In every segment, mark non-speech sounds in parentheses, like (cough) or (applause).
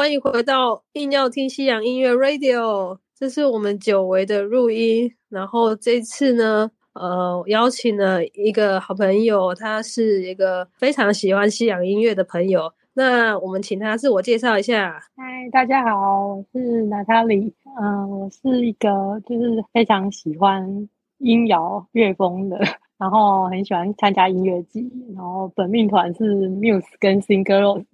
欢迎回到硬要听西洋音乐 Radio，这是我们久违的录音。然后这次呢，呃，邀请了一个好朋友，他是一个非常喜欢西洋音乐的朋友。那我们请他自我介绍一下。嗨，大家好，我是娜塔莉。嗯，我是一个就是非常喜欢音摇乐风的。然后很喜欢参加音乐季，然后本命团是 Muse 跟 Singer。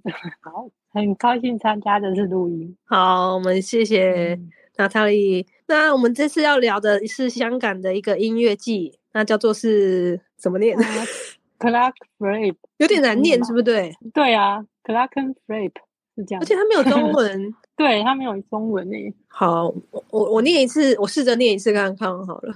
好，(laughs) 很高兴参加这次录音。好，我们谢谢娜塔莉。那我们这次要聊的是香港的一个音乐季，那叫做是怎么念 c l a r k Flip，有点难念，是不是？对，对啊 c l a r k Flip 是这样，而且它没有中文。(laughs) 对它没有中文诶。好，我我我念一次，我试着念一次看看好了。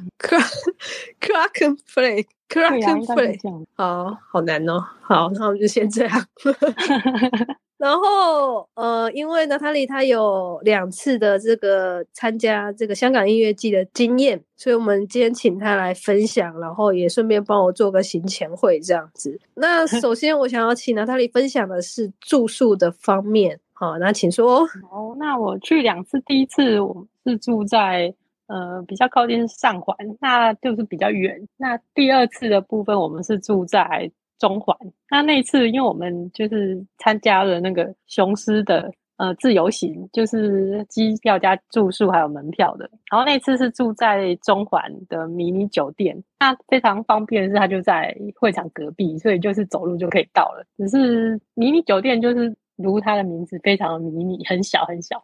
Cracken Flake，Cracken Flake，好好难哦。好，那我们就先这样。(laughs) 然后呃，因为娜塔莉她有两次的这个参加这个香港音乐季的经验，所以我们今天请她来分享，然后也顺便帮我做个行前会这样子。那 (laughs) 首先我想要请娜塔莉分享的是住宿的方面。好，那请说。哦，那我去两次，第一次我是住在呃比较靠近上环，那就是比较远。那第二次的部分，我们是住在中环。那那次，因为我们就是参加了那个雄狮的呃自由行，就是机票加住宿还有门票的。然后那次是住在中环的迷你酒店，那非常方便的是，它就在会场隔壁，所以就是走路就可以到了。只是迷你酒店就是。如它的名字，非常的迷你，很小很小。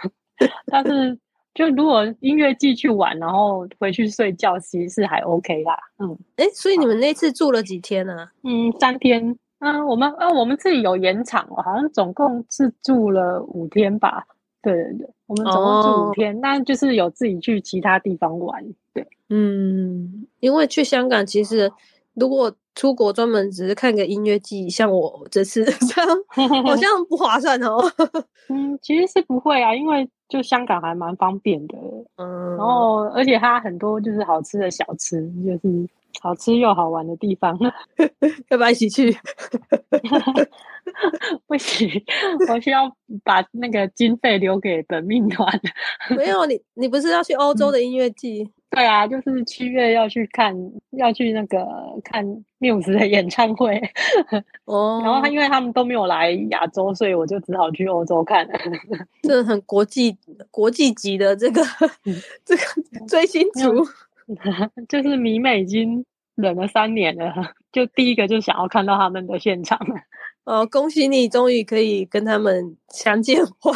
(laughs) 但是，就如果音乐季去玩，然后回去睡觉，其实是还 OK 啦。嗯，哎，所以你们那次住了几天呢？嗯，三天。嗯，我们呃，我们自己有延长哦，好像总共是住了五天吧。对对对，我们总共住五天，那就是有自己去其他地方玩。对，嗯，因为去香港其实如果。出国专门只是看个音乐季，像我这次 (laughs) 这样，好像不划算哦。嗯，其实是不会啊，因为就香港还蛮方便的。嗯，然后而且它很多就是好吃的小吃，就是好吃又好玩的地方。(laughs) 要不要一起去？(laughs) 不行，我需要把那个经费留给本命团。(laughs) 没有你，你不是要去欧洲的音乐季？对啊，就是七月要去看，要去那个看 Muse 的演唱会哦。然后他因为他们都没有来亚洲，所以我就只好去欧洲看。这很国际国际级的这个这个追星族，(laughs) 就是迷妹已经忍了三年了，(laughs) 就第一个就想要看到他们的现场。(laughs) 哦，恭喜你终于可以跟他们相见欢，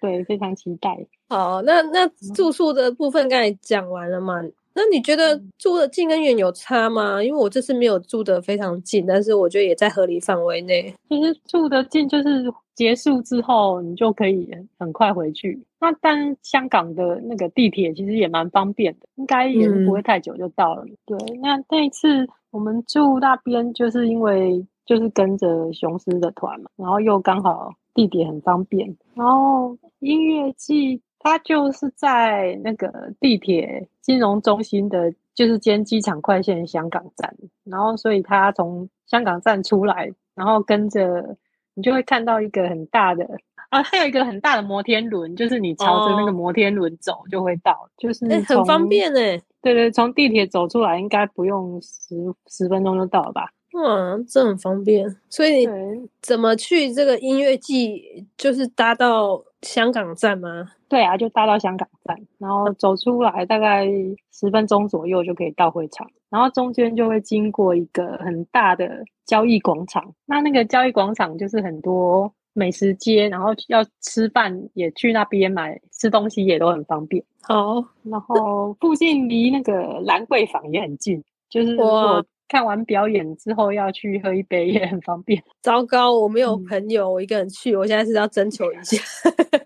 对，非常期待。好，那那住宿的部分刚才讲完了嘛？那你觉得住的近跟远有差吗？因为我这次没有住的非常近，但是我觉得也在合理范围内。其实住的近就是结束之后你就可以很快回去。那但香港的那个地铁其实也蛮方便的，应该也不会太久就到了。对，那那一次我们住那边就是因为。就是跟着雄狮的团嘛，然后又刚好地铁很方便，然后音乐季它就是在那个地铁金融中心的，就是兼机场快线香港站，然后所以它从香港站出来，然后跟着你就会看到一个很大的啊，还有一个很大的摩天轮，就是你朝着那个摩天轮走就会到，就是很方便哎，对对，从地铁走出来应该不用十十分钟就到了吧。哇，这很方便，所以怎么去这个音乐季？就是搭到香港站吗？对啊，就搭到香港站，然后走出来大概十分钟左右就可以到会场，然后中间就会经过一个很大的交易广场。那那个交易广场就是很多美食街，然后要吃饭也去那边买吃东西也都很方便。好，然后附近离那个兰桂坊也很近，就是我。看完表演之后要去喝一杯也很方便。糟糕，我没有朋友，我一个人去。我现在是要征求一下，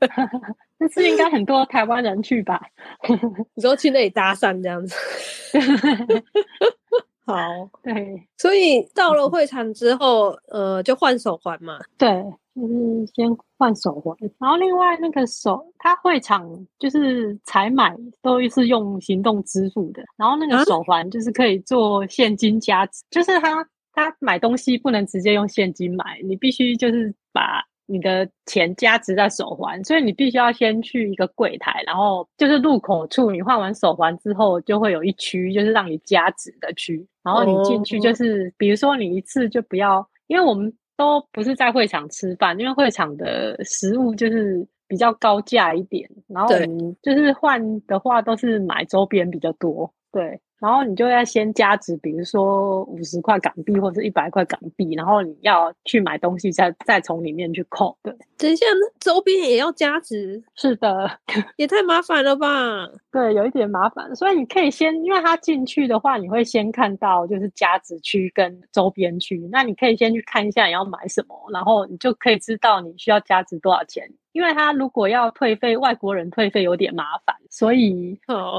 (laughs) 但是应该很多台湾人去吧？你说去那里搭讪这样子？(laughs) 好，(laughs) 对。所以到了会场之后，呃，就换手环嘛。对。就是先换手环，然后另外那个手，他会场就是采买都是用行动支付的，然后那个手环就是可以做现金加值，就是他他买东西不能直接用现金买，你必须就是把你的钱加值在手环，所以你必须要先去一个柜台，然后就是入口处，你换完手环之后，就会有一区就是让你加值的区，然后你进去就是，比如说你一次就不要，因为我们都不是在会场吃饭，因为会场的食物就是比较高价一点，然后我们就是换的话都是买周边比较多，对。然后你就要先加值，比如说五十块港币或者一百块港币，然后你要去买东西，再再从里面去扣。对，等一下，那周边也要加值？是的，也太麻烦了吧？对，有一点麻烦。所以你可以先，因为他进去的话，你会先看到就是加值区跟周边区，那你可以先去看一下你要买什么，然后你就可以知道你需要加值多少钱。因为他如果要退费，外国人退费有点麻烦，所以 (laughs) 呃，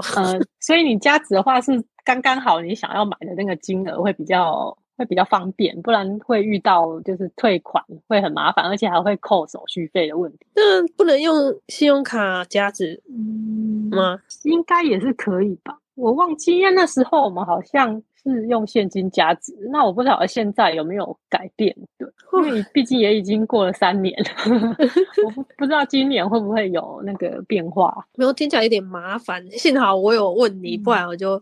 所以你加值的话是刚刚好，你想要买的那个金额会比较会比较方便，不然会遇到就是退款会很麻烦，而且还会扣手续费的问题。那不能用信用卡加值吗？应该也是可以吧？我忘记，因为那时候我们好像。是用现金加值，那我不知道现在有没有改变，对，因为毕竟也已经过了三年了，(laughs) 我不不知道今年会不会有那个变化。没有听起来有点麻烦，幸好我有问你，不然我就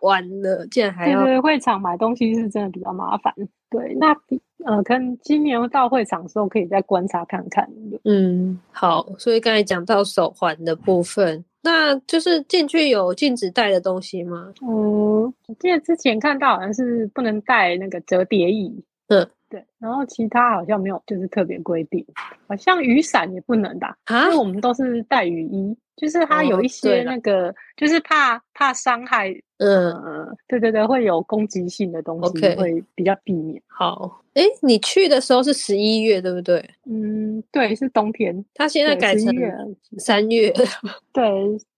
完了。竟然还要会场买东西是真的比较麻烦。对，那呃，可能今年到会场的时候可以再观察看看。嗯，好，所以刚才讲到手环的部分。那就是进去有禁止带的东西吗？嗯，我记得之前看到好像是不能带那个折叠椅。嗯，对。然后其他好像没有，就是特别规定。好像雨伞也不能打，因为我们都是带雨衣，就是它有一些那个，就是怕怕伤害。嗯，对对对，会有攻击性的东西，会比较避免。好，哎，你去的时候是十一月，对不对？嗯，对，是冬天。它现在改成 (laughs) 三月。(laughs) 对，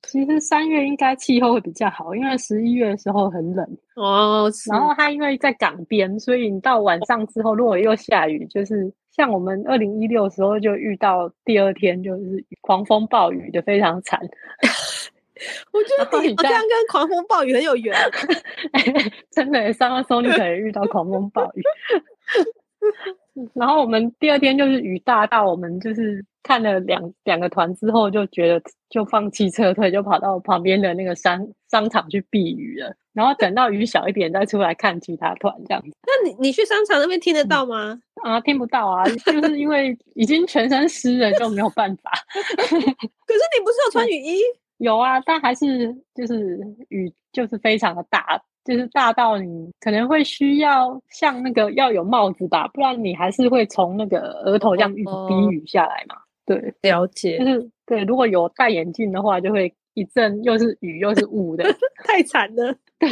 其实三月应该气候会比较好，因为十一月的时候很冷哦。然后它因为在港边，所以你到晚上之后，如果又下雨，就是像我们二零一六时候就遇到第二天就是狂风暴雨的，非常惨。(laughs) 我觉得你这样跟狂风暴雨很有缘，真的上个时候你可能遇到狂风暴雨。(laughs) 然后我们第二天就是雨大到我们就是看了两两个团之后就觉得就放弃撤退，就跑到旁边的那个商商场去避雨了。然后等到雨小一点再出来看其他团这样子。那你你去商场那边听得到吗？啊，听不到啊，就是因为已经全身湿了就没有办法。(laughs) 可是你不是有穿雨衣？(laughs) 有啊，但还是就是雨就是非常的大，就是大到你可能会需要像那个要有帽子吧，不然你还是会从那个额头这样一直滴雨下来嘛。对，了解。就是对，如果有戴眼镜的话，就会一阵又是雨又是雾的，(laughs) 太惨了。对，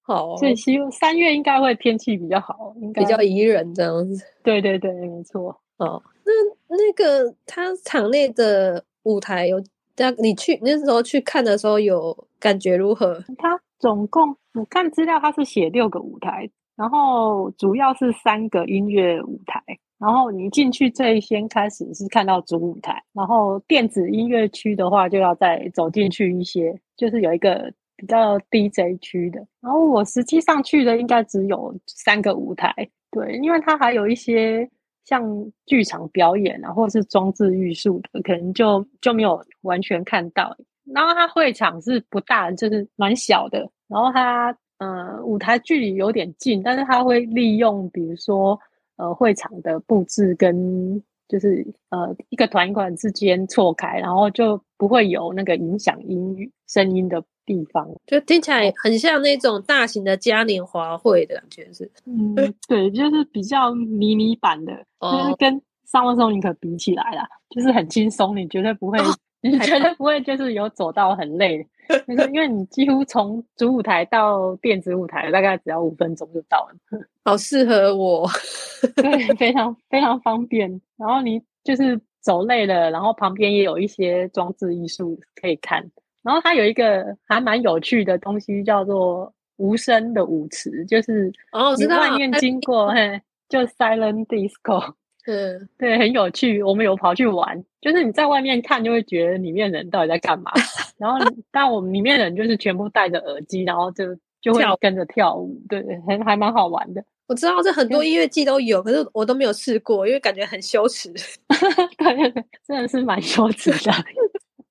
好，所以希望三月应该会天气比较好，应该比较宜人这样子。对对对，没错。哦，那那个他场内的舞台有。那你去那时候去看的时候，有感觉如何？他总共我看资料，它是写六个舞台，然后主要是三个音乐舞台。然后你进去最先开始是看到主舞台，然后电子音乐区的话，就要再走进去一些，就是有一个比较 DJ 区的。然后我实际上去的应该只有三个舞台，对，因为它还有一些。像剧场表演啊，或是装置艺术的，可能就就没有完全看到。然后它会场是不大，就是蛮小的。然后它呃舞台距离有点近，但是它会利用比如说呃会场的布置跟就是呃一个团一团之间错开，然后就不会有那个影响音乐声音的。地方就听起来很像那种大型的嘉年华会的感觉，是嗯，对，就是比较迷你版的，就是跟上万松尼可比起来啦，就是很轻松，你绝对不会，你绝对不会就是有走到很累，就是因为你几乎从主舞台到电子舞台大概只要五分钟就到了，(laughs) 好适合我，(laughs) 对，非常非常方便。然后你就是走累了，然后旁边也有一些装置艺术可以看。然后它有一个还蛮有趣的东西，叫做无声的舞池，就是哦，你外面经过，嘿，就 silent disco，嗯，对，很有趣。我们有跑去玩，就是你在外面看就会觉得里面人到底在干嘛。(laughs) 然后，但我们里面人就是全部戴着耳机，然后就就会跟着跳舞，对，还还蛮好玩的。我知道这很多音乐季都有，可是我都没有试过，因为感觉很羞耻。(laughs) 对真的是蛮羞耻的。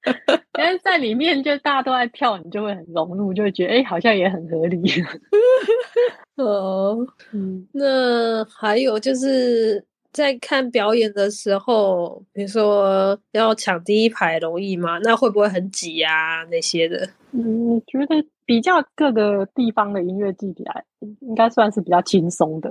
(laughs) 但是在里面，就大家都在跳，你就会很融入，就会觉得哎，好像也很合理。哦，嗯，那还有就是在看表演的时候，比如说要抢第一排容易吗？那会不会很挤啊？那些的？嗯，觉得比较各个地方的音乐季起来，应该算是比较轻松的。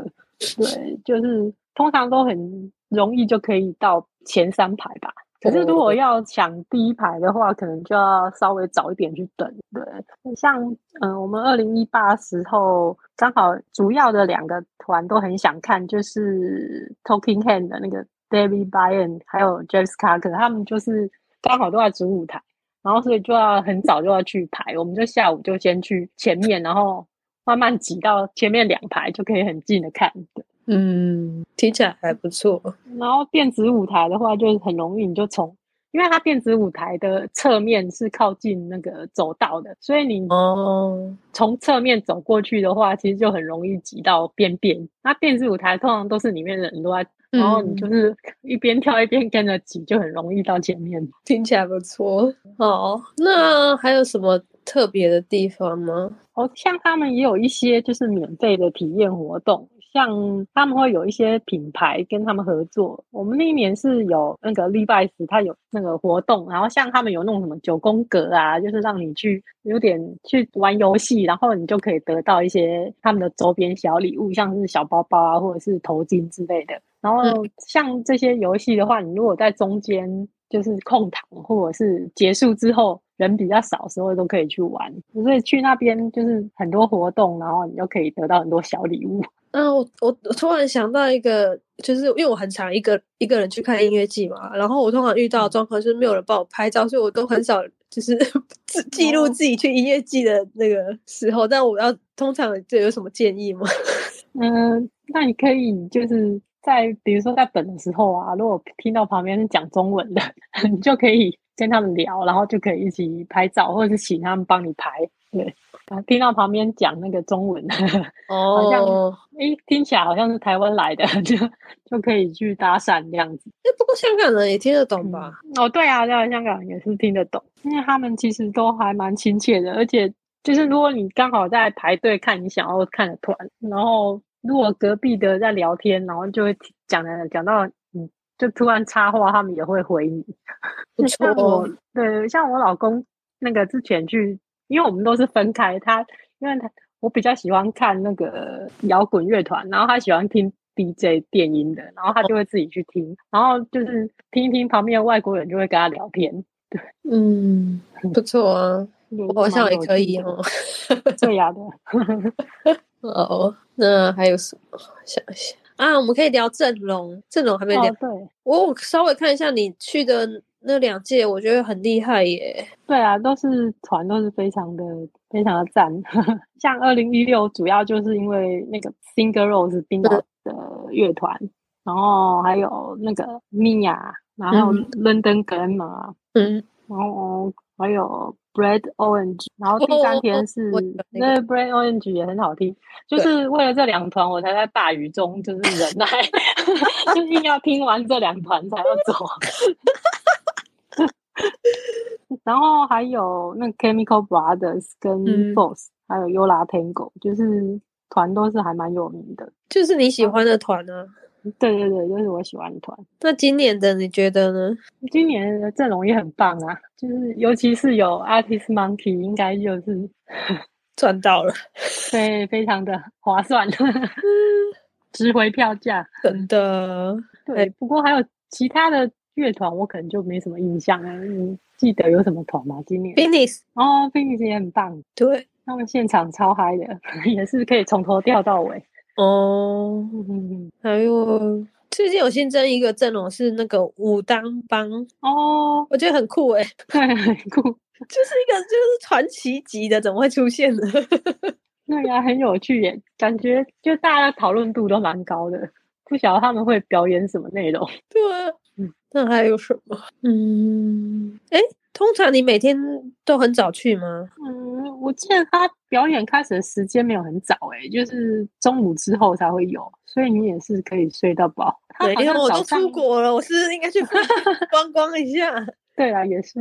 对，就是通常都很容易就可以到前三排吧。可是如果要抢第一排的话，可能就要稍微早一点去等。对，像嗯，我们二零一八时候刚好主要的两个团都很想看，就是 Talking Hand 的那个 David Byrne 还有 James Carter，他们就是刚好都在主舞台，然后所以就要很早就要去排。我们就下午就先去前面，然后慢慢挤到前面两排，就可以很近的看。嗯，听起来还不错。然后电子舞台的话，就是很容易，你就从，因为它电子舞台的侧面是靠近那个走道的，所以你哦从侧面走过去的话，其实就很容易挤到边边。那电子舞台通常都是里面的人都在，然后你就是 (laughs) 一边跳一边跟着挤，就很容易到前面。听起来不错。哦，那还有什么特别的地方吗？哦，像他们也有一些就是免费的体验活动。像他们会有一些品牌跟他们合作，我们那一年是有那个 Levi's，它有那个活动，然后像他们有弄什么九宫格啊，就是让你去有点去玩游戏，然后你就可以得到一些他们的周边小礼物，像是小包包啊，或者是头巾之类的。然后像这些游戏的话，你如果在中间就是空堂或者是结束之后人比较少时候，都可以去玩。所以去那边就是很多活动，然后你就可以得到很多小礼物。嗯，我我我突然想到一个，就是因为我很常一个一个人去看音乐季嘛，然后我通常遇到状况就是没有人帮我拍照，所以我都很少就是 (laughs) 记记录自己去音乐季的那个时候。但我要通常这有什么建议吗？(laughs) 嗯，那你可以就是在比如说在等的时候啊，如果听到旁边是讲中文的，(laughs) 你就可以跟他们聊，然后就可以一起拍照，或者是请他们帮你拍，对。听到旁边讲那个中文，哦 (laughs) 好像诶，听起来好像是台湾来的，(laughs) 就就可以去搭讪这样子。哎，不过香港人也听得懂吧？哦，对啊，对啊，香港人也是听得懂，因为他们其实都还蛮亲切的。而且，就是如果你刚好在排队看你想要看的团，然后如果隔壁的在聊天，然后就会讲的讲到嗯，就突然插话，他们也会回你。(laughs) 不错，对，像我老公那个之前去。因为我们都是分开，他因为他我比较喜欢看那个摇滚乐团，然后他喜欢听 DJ 电音的，然后他就会自己去听，然后就是听一听旁边的外国人就会跟他聊天，对，嗯，不错啊，我好像也可以哦，(laughs) 对呀对，(laughs) 哦，那还有什么？想一想啊，我们可以聊阵容，阵容还没聊，对，我稍微看一下你去的。那两届我觉得很厉害耶！对啊，都是团，都是非常的非常的赞。(laughs) 像二零一六，主要就是因为那个 Singer Rose 冰岛的乐团，然后还有那个 Mia，然后 London Grammar，嗯，然后还有 Bread Orange，然后第三天是那 Bread Orange 也很好听。就是为了这两团，我才在大雨中就是忍耐 (laughs) (laughs) 就硬要听完这两团才要走。(laughs) 然后还有那 Chemical Brothers 跟 Force，还有 Yola Tango，就是团都是还蛮有名的。就是你喜欢的团呢？对对对，就是我喜欢的团。那今年的你觉得呢？今年的阵容也很棒啊，就是尤其是有 Artist Monkey，应该就是 (laughs) 赚到了，(laughs) 对，非常的划算，值回票价，真的。对，不过还有其他的。乐团我可能就没什么印象了，你记得有什么团吗？今年 f i n i s 哦 f i n i s 也很棒，对，他们现场超嗨的，(laughs) 也是可以从头跳到尾。哦，还有最近有新增一个阵容是那个武当帮哦，我觉得很酷哎，很酷，就是一个就是传奇级的，怎么会出现呢？(laughs) 对呀，很有趣耶，感觉就大家讨论度都蛮高的，不晓得他们会表演什么内容。对。那还有什么？嗯，哎，通常你每天都很早去吗？嗯，我记得他表演开始的时间没有很早，哎，就是中午之后才会有，所以你也是可以睡到饱。对，因为我都出国了，我是应该去 (laughs) 观光一下。(laughs) 对啊，也是。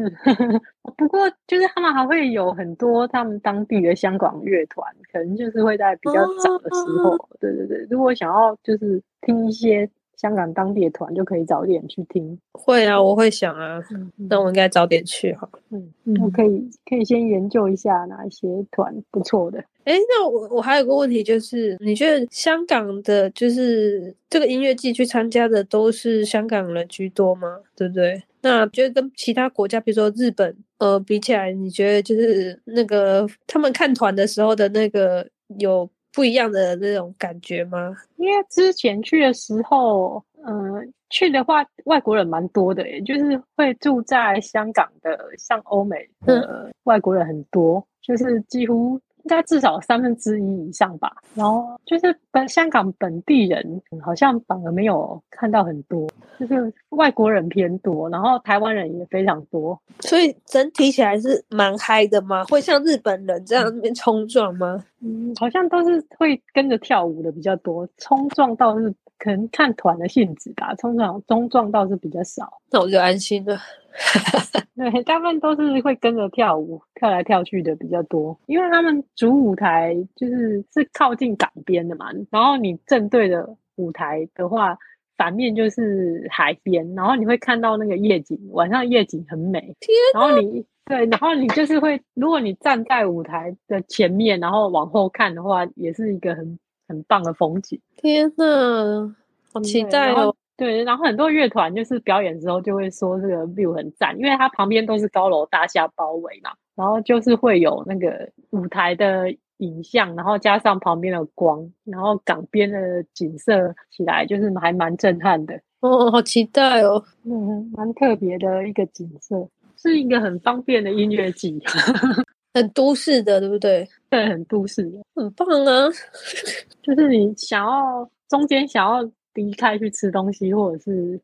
(laughs) 不过就是他们还会有很多他们当地的香港乐团，可能就是会在比较早的时候。对对对，如果想要就是听一些。香港当地的团就可以早点去听，会啊，我会想啊，那我应该早点去哈。嗯，我可以可以先研究一下哪一些团不错的。哎，那我我还有个问题就是，你觉得香港的，就是这个音乐季去参加的都是香港人居多吗？对不对？那觉得跟其他国家，比如说日本，呃，比起来，你觉得就是那个他们看团的时候的那个有？不一样的那种感觉吗？因为之前去的时候，嗯，去的话外国人蛮多的，也就是会住在香港的，像欧美的外国人很多，就是几乎。应该至少三分之一以上吧。然后就是本香港本地人好像反而没有看到很多，就是外国人偏多，然后台湾人也非常多。所以整体起来是蛮嗨的嘛？会像日本人这样那边冲撞吗？嗯，好像都是会跟着跳舞的比较多，冲撞倒是可能看团的性质吧。通常中撞倒是比较少，那我就安心了。(laughs) 对，(laughs) 大部分都是会跟着跳舞，跳来跳去的比较多。因为他们主舞台就是是靠近港边的嘛，然后你正对的舞台的话，反面就是海边，然后你会看到那个夜景，晚上夜景很美。天，然后你对，然后你就是会，如果你站在舞台的前面，然后往后看的话，也是一个很很棒的风景。天呐，好期待哦！对，然后很多乐团就是表演之后就会说这个 view 很赞，因为它旁边都是高楼大厦包围嘛，然后就是会有那个舞台的影像，然后加上旁边的光，然后港边的景色起来就是还蛮震撼的。哦，好期待哦，嗯，蛮特别的一个景色，是一个很方便的音乐季，(laughs) 很都市的，对不对？对，很都市的，很棒啊，(laughs) 就是你想要中间想要。离开去吃东西，或者是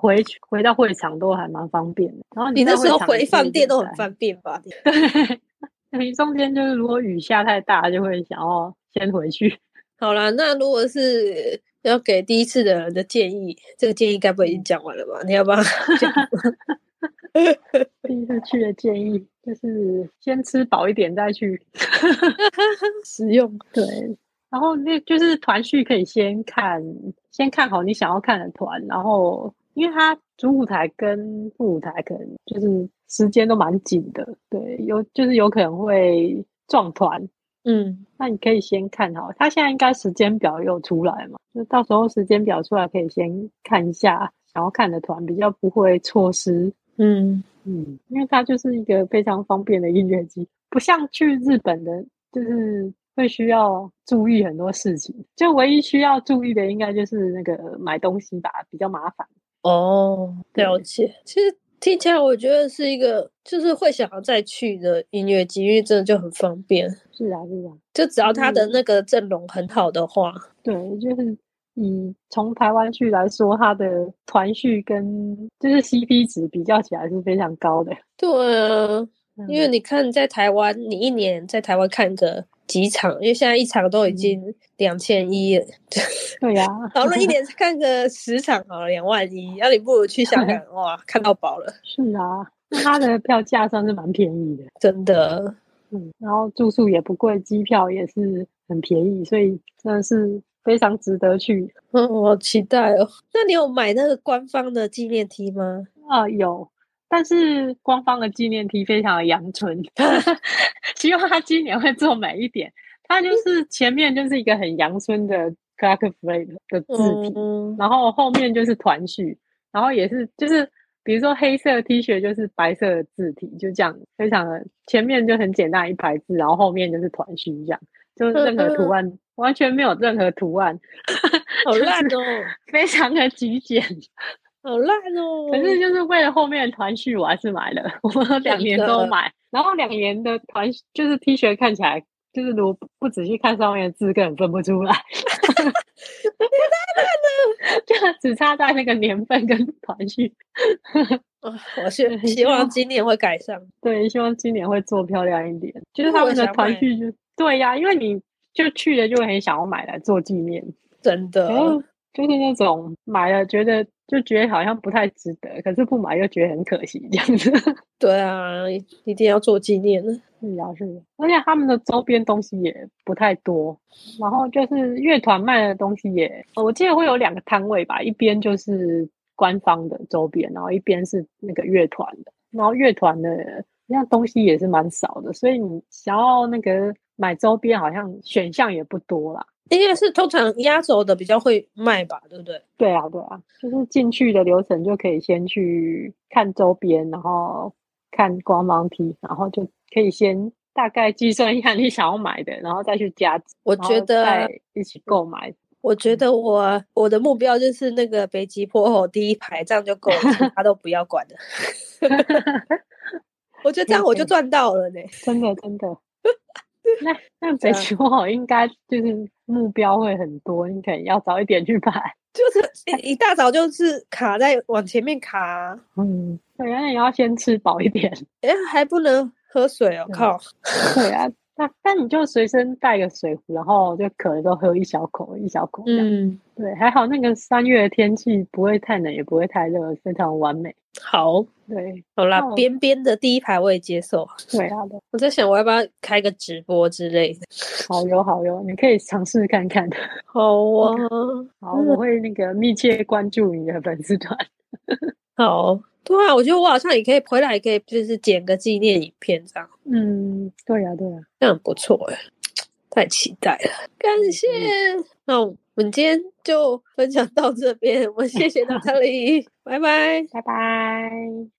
回去回到会场都还蛮方便的。然后你那时候回饭店都很方便吧？对，你中间就是如果雨下太大，就会想要先回去。(laughs) 好啦，那如果是要给第一次的人的建议，这个建议该不会已经讲完了吧？你要不要讲？(laughs) 第一次去的建议就是先吃饱一点再去，(laughs) 实用。对。然后那就是团序可以先看，先看好你想要看的团，然后因为它主舞台跟副舞台可能就是时间都蛮紧的，对，有就是有可能会撞团，嗯，那你可以先看好，它现在应该时间表有出来嘛，就到时候时间表出来可以先看一下想要看的团，比较不会错失，嗯嗯，因为它就是一个非常方便的音乐机，不像去日本的，就是。会需要注意很多事情，就唯一需要注意的应该就是那个买东西吧，比较麻烦。哦，了解。其实听起来我觉得是一个，就是会想要再去的音乐机，因为真的就很方便。是啊，是啊，就只要他的那个阵容很好的话，对，就是以从台湾去来说，它的团序跟就是 CP 值比较起来是非常高的。对啊，因为你看在台湾，你一年在台湾看个。几场，因为现在一场都已经两千一了。(laughs) 对呀，好了一年看个十场好了，两万一，那你不如去香港哇，看到饱了。是啊，那它的 (laughs) 票价算是蛮便宜的，真的。嗯，然后住宿也不贵，机票也是很便宜，所以真的是非常值得去。(laughs) 嗯，我期待哦。那你有买那个官方的纪念 T 吗？啊，有。但是官方的纪念 T 非常的阳春，(laughs) 希望他今年会做美一点。它就是前面就是一个很阳春的 Clark f l a e 的字体，然后后面就是团序，然后也是就是比如说黑色 T 恤就是白色的字体，就这样非常的前面就很简单一排字，然后后面就是团序这样，就是任何图案完全没有任何图案，(laughs) 好烂哦，非常的极简。好烂哦！可是就是为了后面的团序，我还是买了。我两年都买，然后两年的团就是 T 恤看起来，就是如果不仔细看上面的字，根本分不出来。太烂了，就只差在那个年份跟团序。(laughs) 我是希望今年会改善。对，希望今年会做漂亮一点。就是他们的团序就对呀，因为你就去了就很想要买来做纪念。真的，就是那种买了觉得就觉得好像不太值得，可是不买又觉得很可惜这样子。(laughs) 对啊，一定要做纪念的。是啊，是的，而且他们的周边东西也不太多，然后就是乐团卖的东西也，我记得会有两个摊位吧，一边就是官方的周边，然后一边是那个乐团的，然后乐团的那东西也是蛮少的，所以你想要那个买周边，好像选项也不多啦。应该是通常压轴的比较会卖吧，对不对？对啊，对啊，就是进去的流程就可以先去看周边，然后看官方 T，然后就可以先大概计算一下你想要买的，然后再去加。我觉得一起购买。我觉得我我的目标就是那个北极坡后第一排，这样就够了，其他都不要管了。(laughs) (laughs) 我觉得这样我就赚到了呢，(laughs) 真的真的。(laughs) 那那北极破后应该就是目标会很多，你可能要早一点去排。(laughs) 就是一大早就是卡在往前面卡，嗯，对，那你要先吃饱一点，哎，还不能喝水哦，靠，对啊。那那你就随身带个水壶，然后就渴了都喝一小口一小口。嗯，对，还好那个三月的天气不会太冷，也不会太热，非常完美。好，对，好啦，边边的第一排我也接受。对，好的。我在想我要不要开个直播之类的。好哟，好哟，你可以尝试看看。好啊，(laughs) 好，我会那个密切关注你的粉丝团。(laughs) 好。对啊，我觉得我好像也可以回来，也可以就是剪个纪念影片这样。嗯，对呀，对呀，这样不错哎，太期待了，感谢。那我们今天就分享到这边，我谢谢 (laughs) 娜塔莉，拜拜，拜拜。